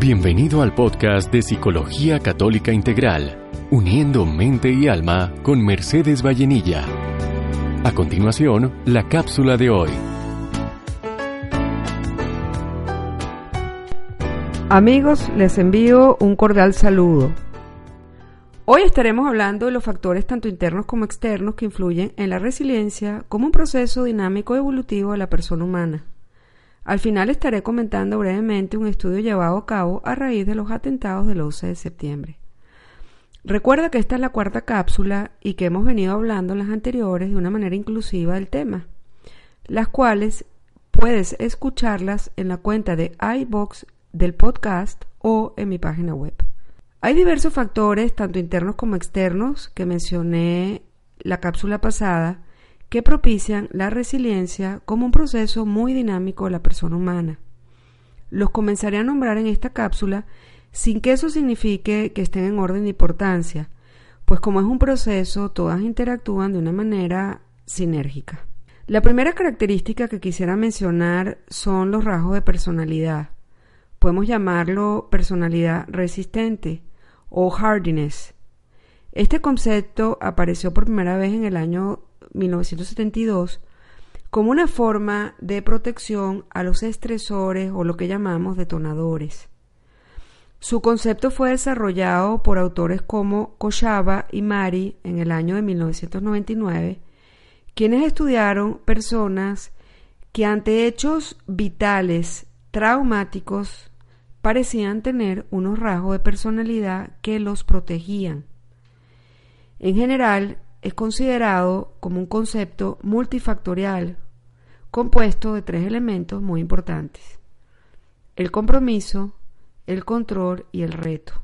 Bienvenido al podcast de Psicología Católica Integral, uniendo mente y alma con Mercedes Vallenilla. A continuación, la cápsula de hoy. Amigos, les envío un cordial saludo. Hoy estaremos hablando de los factores tanto internos como externos que influyen en la resiliencia como un proceso dinámico evolutivo de la persona humana. Al final estaré comentando brevemente un estudio llevado a cabo a raíz de los atentados del 11 de septiembre. Recuerda que esta es la cuarta cápsula y que hemos venido hablando en las anteriores de una manera inclusiva del tema, las cuales puedes escucharlas en la cuenta de iBox del podcast o en mi página web. Hay diversos factores, tanto internos como externos, que mencioné la cápsula pasada, que propician la resiliencia como un proceso muy dinámico de la persona humana. Los comenzaré a nombrar en esta cápsula sin que eso signifique que estén en orden de importancia, pues como es un proceso, todas interactúan de una manera sinérgica. La primera característica que quisiera mencionar son los rasgos de personalidad. Podemos llamarlo personalidad resistente o hardiness. Este concepto apareció por primera vez en el año 1972 como una forma de protección a los estresores o lo que llamamos detonadores. Su concepto fue desarrollado por autores como Koshaba y Mari en el año de 1999, quienes estudiaron personas que ante hechos vitales traumáticos parecían tener unos rasgos de personalidad que los protegían. En general, es considerado como un concepto multifactorial compuesto de tres elementos muy importantes. El compromiso, el control y el reto.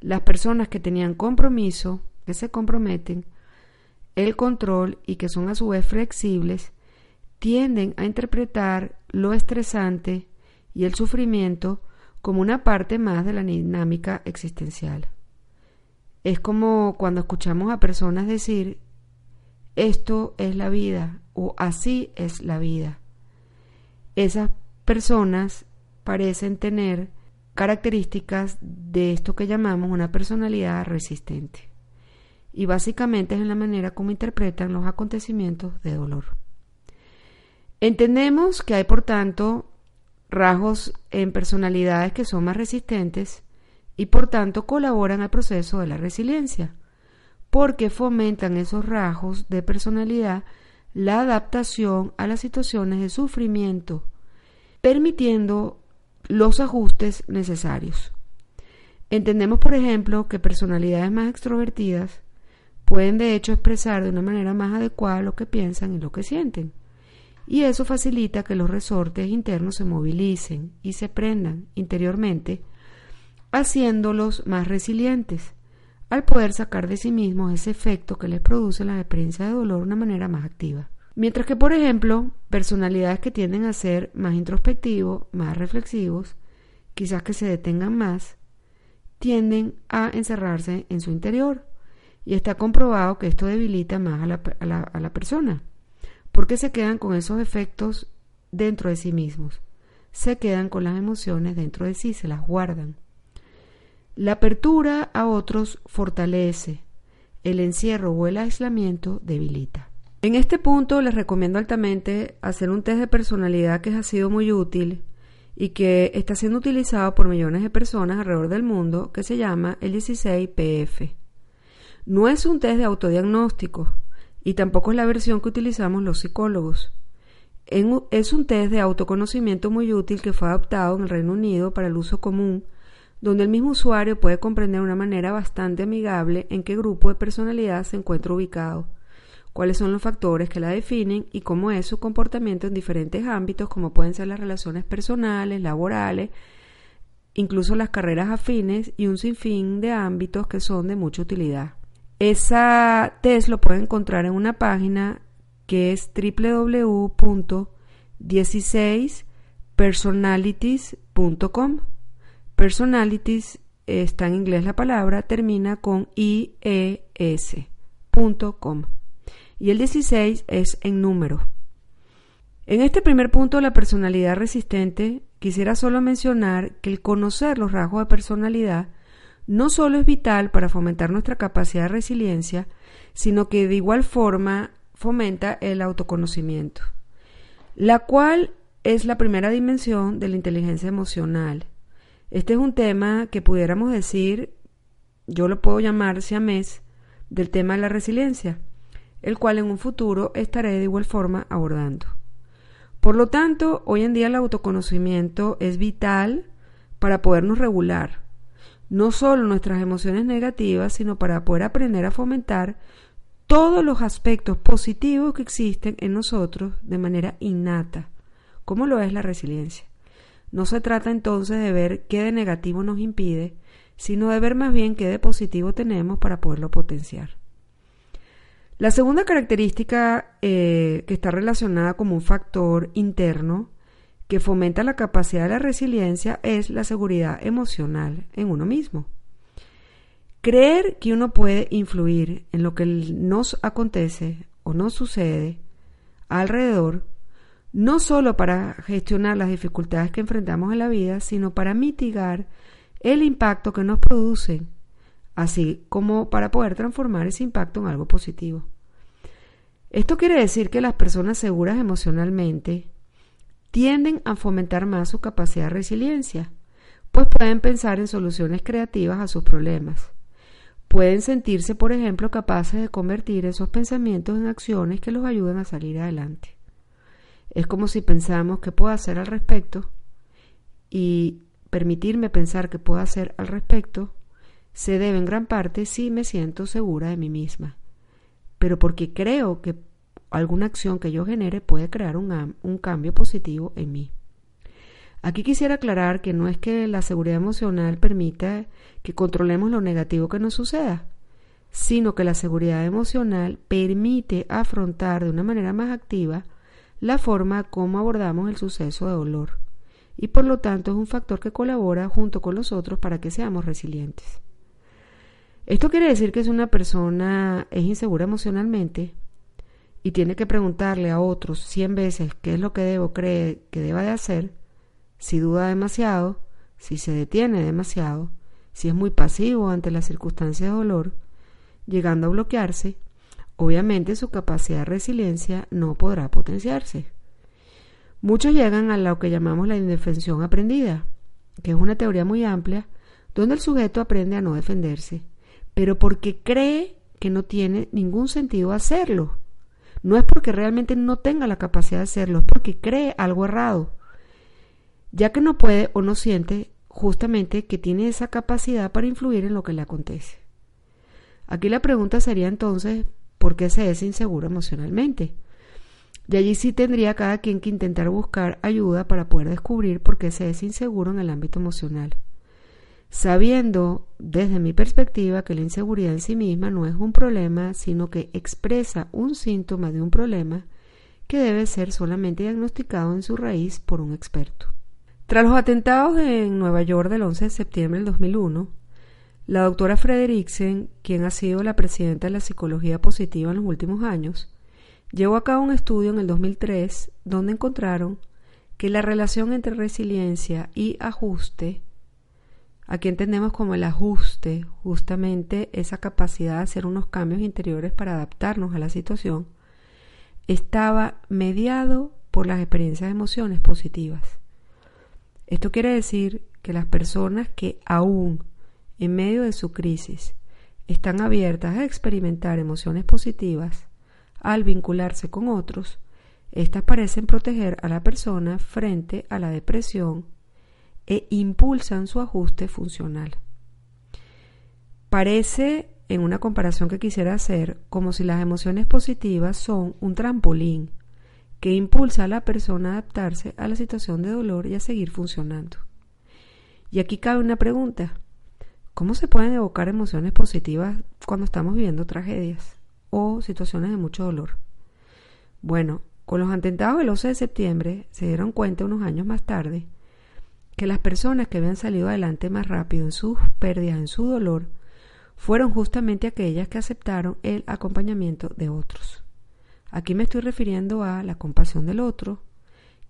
Las personas que tenían compromiso, que se comprometen, el control y que son a su vez flexibles, tienden a interpretar lo estresante y el sufrimiento como una parte más de la dinámica existencial. Es como cuando escuchamos a personas decir, esto es la vida o así es la vida. Esas personas parecen tener características de esto que llamamos una personalidad resistente. Y básicamente es en la manera como interpretan los acontecimientos de dolor. Entendemos que hay, por tanto, rasgos en personalidades que son más resistentes y por tanto colaboran al proceso de la resiliencia, porque fomentan esos rasgos de personalidad la adaptación a las situaciones de sufrimiento, permitiendo los ajustes necesarios. Entendemos, por ejemplo, que personalidades más extrovertidas pueden de hecho expresar de una manera más adecuada lo que piensan y lo que sienten. Y eso facilita que los resortes internos se movilicen y se prendan interiormente haciéndolos más resilientes, al poder sacar de sí mismos ese efecto que les produce la experiencia de dolor de una manera más activa. Mientras que, por ejemplo, personalidades que tienden a ser más introspectivos, más reflexivos, quizás que se detengan más, tienden a encerrarse en su interior. Y está comprobado que esto debilita más a la, a la, a la persona, porque se quedan con esos efectos dentro de sí mismos, se quedan con las emociones dentro de sí, se las guardan. La apertura a otros fortalece, el encierro o el aislamiento debilita. En este punto les recomiendo altamente hacer un test de personalidad que ha sido muy útil y que está siendo utilizado por millones de personas alrededor del mundo que se llama el 16PF. No es un test de autodiagnóstico y tampoco es la versión que utilizamos los psicólogos. Es un test de autoconocimiento muy útil que fue adoptado en el Reino Unido para el uso común donde el mismo usuario puede comprender de una manera bastante amigable en qué grupo de personalidad se encuentra ubicado, cuáles son los factores que la definen y cómo es su comportamiento en diferentes ámbitos como pueden ser las relaciones personales, laborales, incluso las carreras afines y un sinfín de ámbitos que son de mucha utilidad. Esa test lo pueden encontrar en una página que es www.16personalities.com. Personalities está en inglés la palabra, termina con ies.com. Y el 16 es en número. En este primer punto de la personalidad resistente, quisiera solo mencionar que el conocer los rasgos de personalidad no solo es vital para fomentar nuestra capacidad de resiliencia, sino que de igual forma fomenta el autoconocimiento, la cual es la primera dimensión de la inteligencia emocional. Este es un tema que pudiéramos decir, yo lo puedo llamar siamés, del tema de la resiliencia, el cual en un futuro estaré de igual forma abordando. Por lo tanto, hoy en día el autoconocimiento es vital para podernos regular, no solo nuestras emociones negativas, sino para poder aprender a fomentar todos los aspectos positivos que existen en nosotros de manera innata, como lo es la resiliencia. No se trata entonces de ver qué de negativo nos impide, sino de ver más bien qué de positivo tenemos para poderlo potenciar. La segunda característica eh, que está relacionada como un factor interno que fomenta la capacidad de la resiliencia es la seguridad emocional en uno mismo. Creer que uno puede influir en lo que nos acontece o nos sucede alrededor, no solo para gestionar las dificultades que enfrentamos en la vida, sino para mitigar el impacto que nos producen así como para poder transformar ese impacto en algo positivo. Esto quiere decir que las personas seguras emocionalmente tienden a fomentar más su capacidad de resiliencia, pues pueden pensar en soluciones creativas a sus problemas. Pueden sentirse, por ejemplo, capaces de convertir esos pensamientos en acciones que los ayuden a salir adelante. Es como si pensamos qué puedo hacer al respecto y permitirme pensar qué puedo hacer al respecto se debe en gran parte si me siento segura de mí misma, pero porque creo que alguna acción que yo genere puede crear un, un cambio positivo en mí. Aquí quisiera aclarar que no es que la seguridad emocional permita que controlemos lo negativo que nos suceda, sino que la seguridad emocional permite afrontar de una manera más activa la forma como abordamos el suceso de dolor y por lo tanto es un factor que colabora junto con los otros para que seamos resilientes. Esto quiere decir que si una persona es insegura emocionalmente y tiene que preguntarle a otros cien veces qué es lo que debo creer que deba de hacer, si duda demasiado, si se detiene demasiado, si es muy pasivo ante las circunstancias de dolor, llegando a bloquearse, obviamente su capacidad de resiliencia no podrá potenciarse. Muchos llegan a lo que llamamos la indefensión aprendida, que es una teoría muy amplia donde el sujeto aprende a no defenderse pero porque cree que no tiene ningún sentido hacerlo. No es porque realmente no tenga la capacidad de hacerlo, es porque cree algo errado, ya que no puede o no siente justamente que tiene esa capacidad para influir en lo que le acontece. Aquí la pregunta sería entonces, ¿por qué se es inseguro emocionalmente? De allí sí tendría cada quien que intentar buscar ayuda para poder descubrir por qué se es inseguro en el ámbito emocional sabiendo desde mi perspectiva que la inseguridad en sí misma no es un problema, sino que expresa un síntoma de un problema que debe ser solamente diagnosticado en su raíz por un experto. Tras los atentados en Nueva York del 11 de septiembre del 2001, la doctora Frederiksen, quien ha sido la presidenta de la psicología positiva en los últimos años, llevó a cabo un estudio en el 2003 donde encontraron que la relación entre resiliencia y ajuste Aquí entendemos como el ajuste, justamente esa capacidad de hacer unos cambios interiores para adaptarnos a la situación, estaba mediado por las experiencias de emociones positivas. Esto quiere decir que las personas que aún en medio de su crisis están abiertas a experimentar emociones positivas al vincularse con otros, estas parecen proteger a la persona frente a la depresión e impulsan su ajuste funcional. Parece, en una comparación que quisiera hacer, como si las emociones positivas son un trampolín que impulsa a la persona a adaptarse a la situación de dolor y a seguir funcionando. Y aquí cabe una pregunta. ¿Cómo se pueden evocar emociones positivas cuando estamos viviendo tragedias o situaciones de mucho dolor? Bueno, con los atentados del 11 de septiembre se dieron cuenta unos años más tarde que las personas que habían salido adelante más rápido en sus pérdidas, en su dolor, fueron justamente aquellas que aceptaron el acompañamiento de otros. Aquí me estoy refiriendo a la compasión del otro,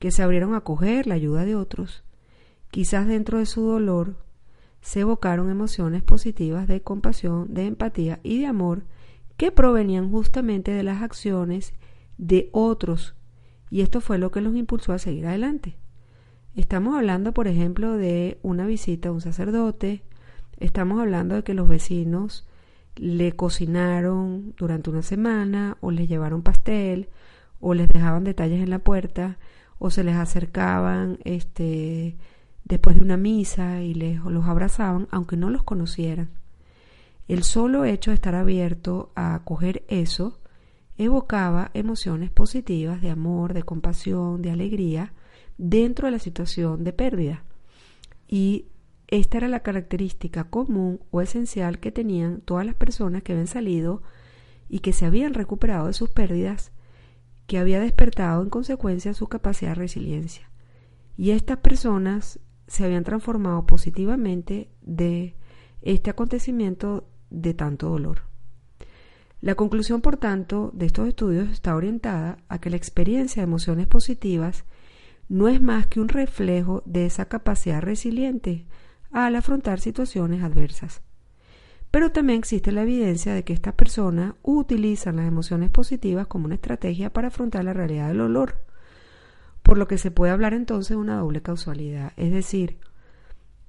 que se abrieron a acoger la ayuda de otros. Quizás dentro de su dolor se evocaron emociones positivas de compasión, de empatía y de amor que provenían justamente de las acciones de otros. Y esto fue lo que los impulsó a seguir adelante. Estamos hablando, por ejemplo, de una visita a un sacerdote, estamos hablando de que los vecinos le cocinaron durante una semana o les llevaron pastel o les dejaban detalles en la puerta o se les acercaban este después de una misa y les, los abrazaban aunque no los conocieran. El solo hecho de estar abierto a acoger eso evocaba emociones positivas de amor, de compasión, de alegría dentro de la situación de pérdida. Y esta era la característica común o esencial que tenían todas las personas que habían salido y que se habían recuperado de sus pérdidas, que había despertado en consecuencia su capacidad de resiliencia. Y estas personas se habían transformado positivamente de este acontecimiento de tanto dolor. La conclusión, por tanto, de estos estudios está orientada a que la experiencia de emociones positivas no es más que un reflejo de esa capacidad resiliente al afrontar situaciones adversas. Pero también existe la evidencia de que estas personas utilizan las emociones positivas como una estrategia para afrontar la realidad del dolor, por lo que se puede hablar entonces de una doble causalidad, es decir,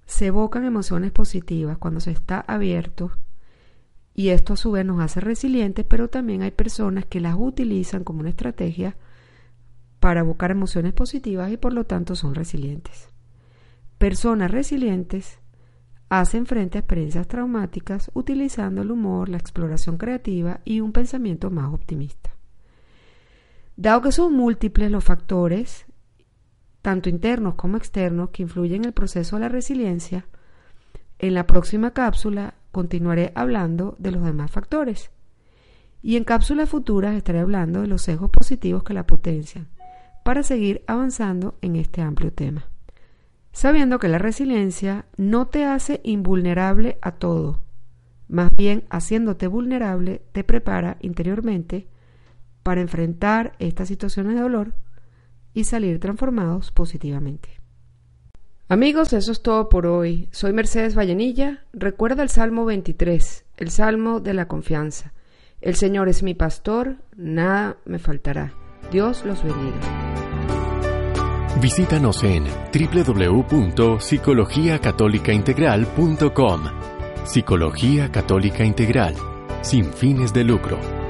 se evocan emociones positivas cuando se está abierto y esto a su vez nos hace resilientes, pero también hay personas que las utilizan como una estrategia para evocar emociones positivas y por lo tanto son resilientes. Personas resilientes hacen frente a experiencias traumáticas utilizando el humor, la exploración creativa y un pensamiento más optimista. Dado que son múltiples los factores, tanto internos como externos, que influyen en el proceso de la resiliencia, en la próxima cápsula continuaré hablando de los demás factores. Y en cápsulas futuras estaré hablando de los sesgos positivos que la potencian, para seguir avanzando en este amplio tema sabiendo que la resiliencia no te hace invulnerable a todo, más bien haciéndote vulnerable te prepara interiormente para enfrentar estas situaciones de dolor y salir transformados positivamente. Amigos, eso es todo por hoy. Soy Mercedes Vallenilla. Recuerda el Salmo 23, el Salmo de la confianza. El Señor es mi pastor, nada me faltará. Dios los bendiga. Visítanos en www.psicologiacatolicaintegral.com. Psicología Católica Integral, sin fines de lucro.